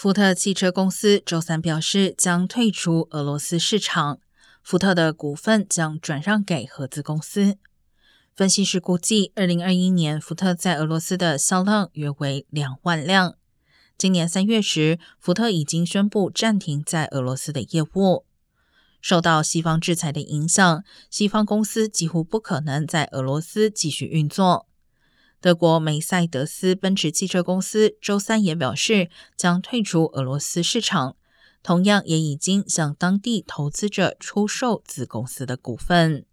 福特汽车公司周三表示将退出俄罗斯市场，福特的股份将转让给合资公司。分析师估计，二零二一年福特在俄罗斯的销量约为两万辆。今年三月时，福特已经宣布暂停在俄罗斯的业务。受到西方制裁的影响，西方公司几乎不可能在俄罗斯继续运作。德国梅赛德斯奔驰汽车公司周三也表示将退出俄罗斯市场，同样也已经向当地投资者出售子公司的股份。